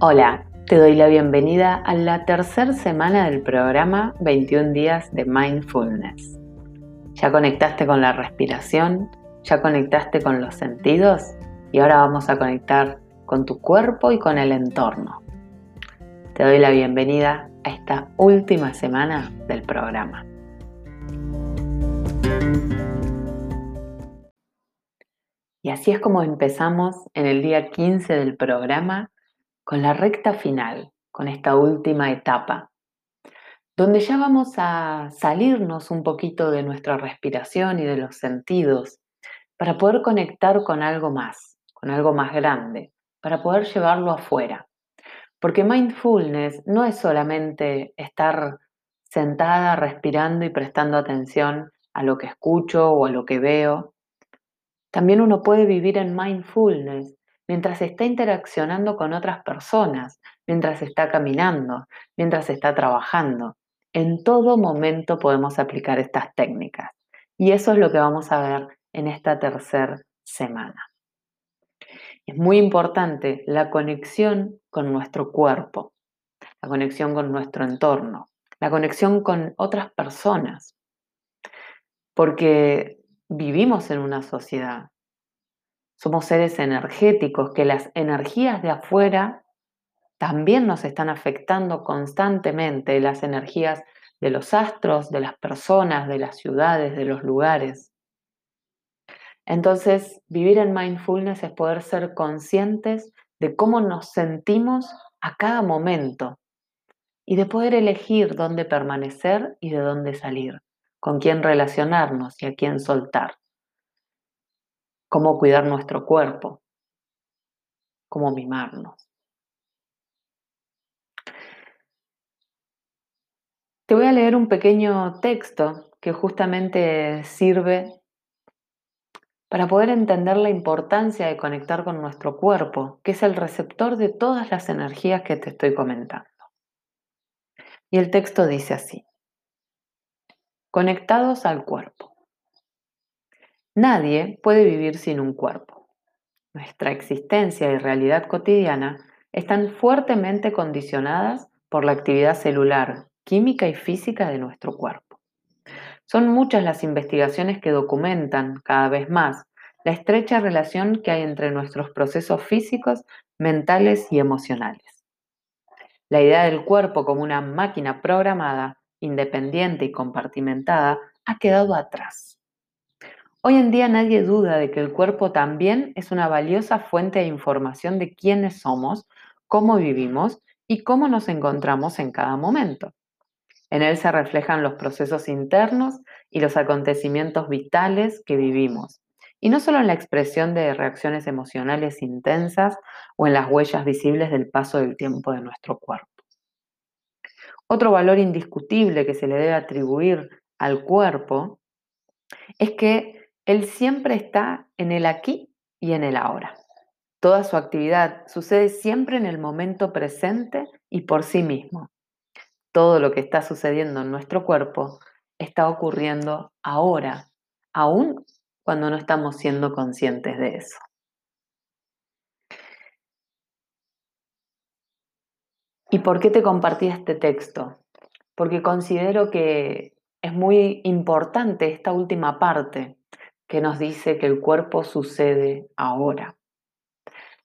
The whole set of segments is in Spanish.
Hola, te doy la bienvenida a la tercera semana del programa 21 días de mindfulness. ¿Ya conectaste con la respiración? ¿Ya conectaste con los sentidos? Y ahora vamos a conectar con tu cuerpo y con el entorno. Te doy la bienvenida a esta última semana del programa. Y así es como empezamos en el día 15 del programa con la recta final, con esta última etapa, donde ya vamos a salirnos un poquito de nuestra respiración y de los sentidos para poder conectar con algo más, con algo más grande, para poder llevarlo afuera. Porque mindfulness no es solamente estar sentada, respirando y prestando atención a lo que escucho o a lo que veo. También uno puede vivir en mindfulness mientras está interaccionando con otras personas, mientras está caminando, mientras está trabajando. En todo momento podemos aplicar estas técnicas. Y eso es lo que vamos a ver en esta tercera semana. Es muy importante la conexión con nuestro cuerpo, la conexión con nuestro entorno, la conexión con otras personas, porque vivimos en una sociedad, somos seres energéticos, que las energías de afuera también nos están afectando constantemente, las energías de los astros, de las personas, de las ciudades, de los lugares. Entonces, vivir en mindfulness es poder ser conscientes de cómo nos sentimos a cada momento y de poder elegir dónde permanecer y de dónde salir, con quién relacionarnos y a quién soltar cómo cuidar nuestro cuerpo, cómo mimarnos. Te voy a leer un pequeño texto que justamente sirve para poder entender la importancia de conectar con nuestro cuerpo, que es el receptor de todas las energías que te estoy comentando. Y el texto dice así, conectados al cuerpo. Nadie puede vivir sin un cuerpo. Nuestra existencia y realidad cotidiana están fuertemente condicionadas por la actividad celular, química y física de nuestro cuerpo. Son muchas las investigaciones que documentan cada vez más la estrecha relación que hay entre nuestros procesos físicos, mentales y emocionales. La idea del cuerpo como una máquina programada, independiente y compartimentada ha quedado atrás. Hoy en día nadie duda de que el cuerpo también es una valiosa fuente de información de quiénes somos, cómo vivimos y cómo nos encontramos en cada momento. En él se reflejan los procesos internos y los acontecimientos vitales que vivimos, y no solo en la expresión de reacciones emocionales intensas o en las huellas visibles del paso del tiempo de nuestro cuerpo. Otro valor indiscutible que se le debe atribuir al cuerpo es que él siempre está en el aquí y en el ahora. Toda su actividad sucede siempre en el momento presente y por sí mismo. Todo lo que está sucediendo en nuestro cuerpo está ocurriendo ahora, aún cuando no estamos siendo conscientes de eso. ¿Y por qué te compartí este texto? Porque considero que es muy importante esta última parte, que nos dice que el cuerpo sucede ahora.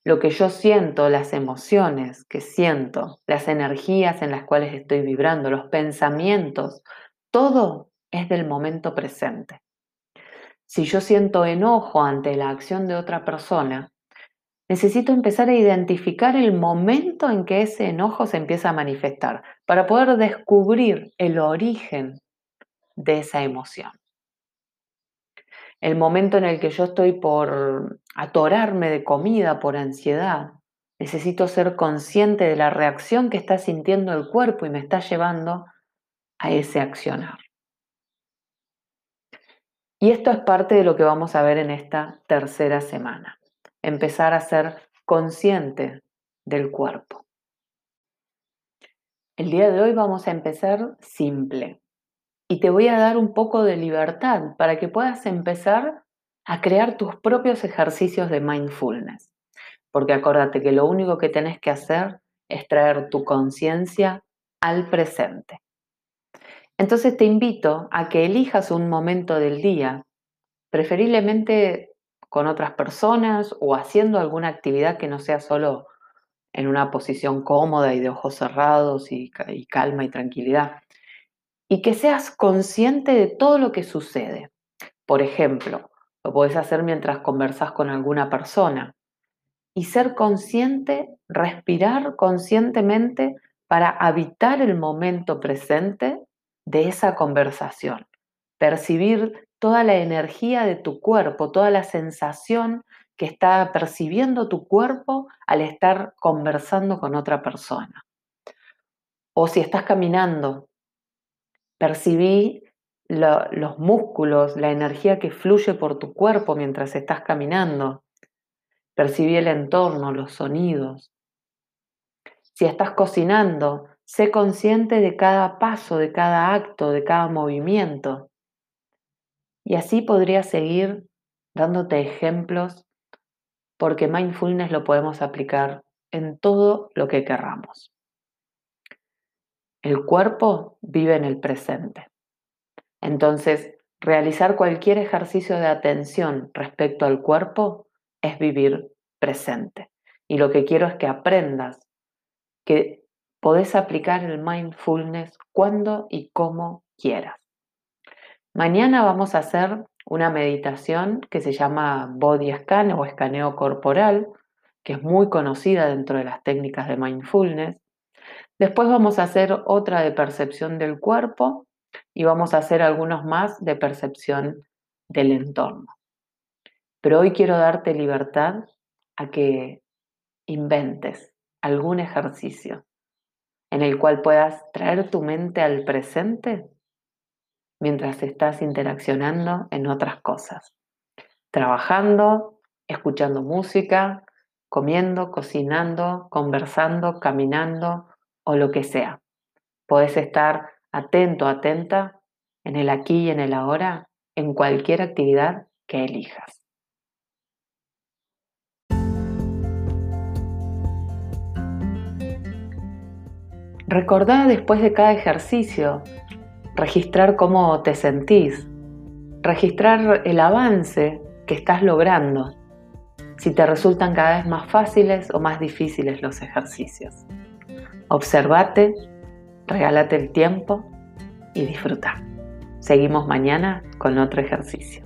Lo que yo siento, las emociones que siento, las energías en las cuales estoy vibrando, los pensamientos, todo es del momento presente. Si yo siento enojo ante la acción de otra persona, necesito empezar a identificar el momento en que ese enojo se empieza a manifestar para poder descubrir el origen de esa emoción el momento en el que yo estoy por atorarme de comida, por ansiedad. Necesito ser consciente de la reacción que está sintiendo el cuerpo y me está llevando a ese accionar. Y esto es parte de lo que vamos a ver en esta tercera semana. Empezar a ser consciente del cuerpo. El día de hoy vamos a empezar simple, y te voy a dar un poco de libertad para que puedas empezar a crear tus propios ejercicios de mindfulness. Porque acuérdate que lo único que tenés que hacer es traer tu conciencia al presente. Entonces te invito a que elijas un momento del día, preferiblemente con otras personas o haciendo alguna actividad que no sea solo en una posición cómoda y de ojos cerrados y, calma y tranquilidad, y que seas consciente de todo lo que sucede. Por ejemplo, lo puedes hacer mientras conversas con alguna persona y ser consciente, respirar conscientemente para habitar el momento presente de esa conversación, percibir toda la energía de tu cuerpo, toda la sensación que está percibiendo tu cuerpo al estar conversando con otra persona. O si estás caminando, percibí los músculos, la energía que fluye por tu cuerpo mientras estás caminando. Percibí el entorno, los sonidos. Si estás cocinando, sé consciente de cada paso, de cada acto, de cada movimiento. Y así podría seguir dándote ejemplos porque mindfulness lo podemos aplicar en todo lo que querramos. El cuerpo vive en el presente. Entonces, realizar cualquier ejercicio de atención respecto al cuerpo es vivir presente. Y lo que quiero es que aprendas que podés aplicar el mindfulness cuando y como quieras. Mañana vamos a hacer una meditación que se llama body scan o escaneo corporal, que es muy conocida dentro de las técnicas de mindfulness. Después vamos a hacer otra de percepción del cuerpo y vamos a hacer algunos más de percepción del entorno. Pero hoy quiero darte libertad a que inventes algún ejercicio en el cual puedas traer tu mente al presente mientras estás interaccionando en otras cosas, trabajando, escuchando música, comiendo, cocinando, conversando, caminando o lo que sea. Puedes estar atento, atenta en el aquí y en el ahora, en cualquier actividad que elijas. Recordá después de cada ejercicio registrar cómo te sentís, registrar el avance que estás logrando, si te resultan cada vez más fáciles o más difíciles los ejercicios. Observate regálate el tiempo y disfruta. Seguimos mañana con otro ejercicio.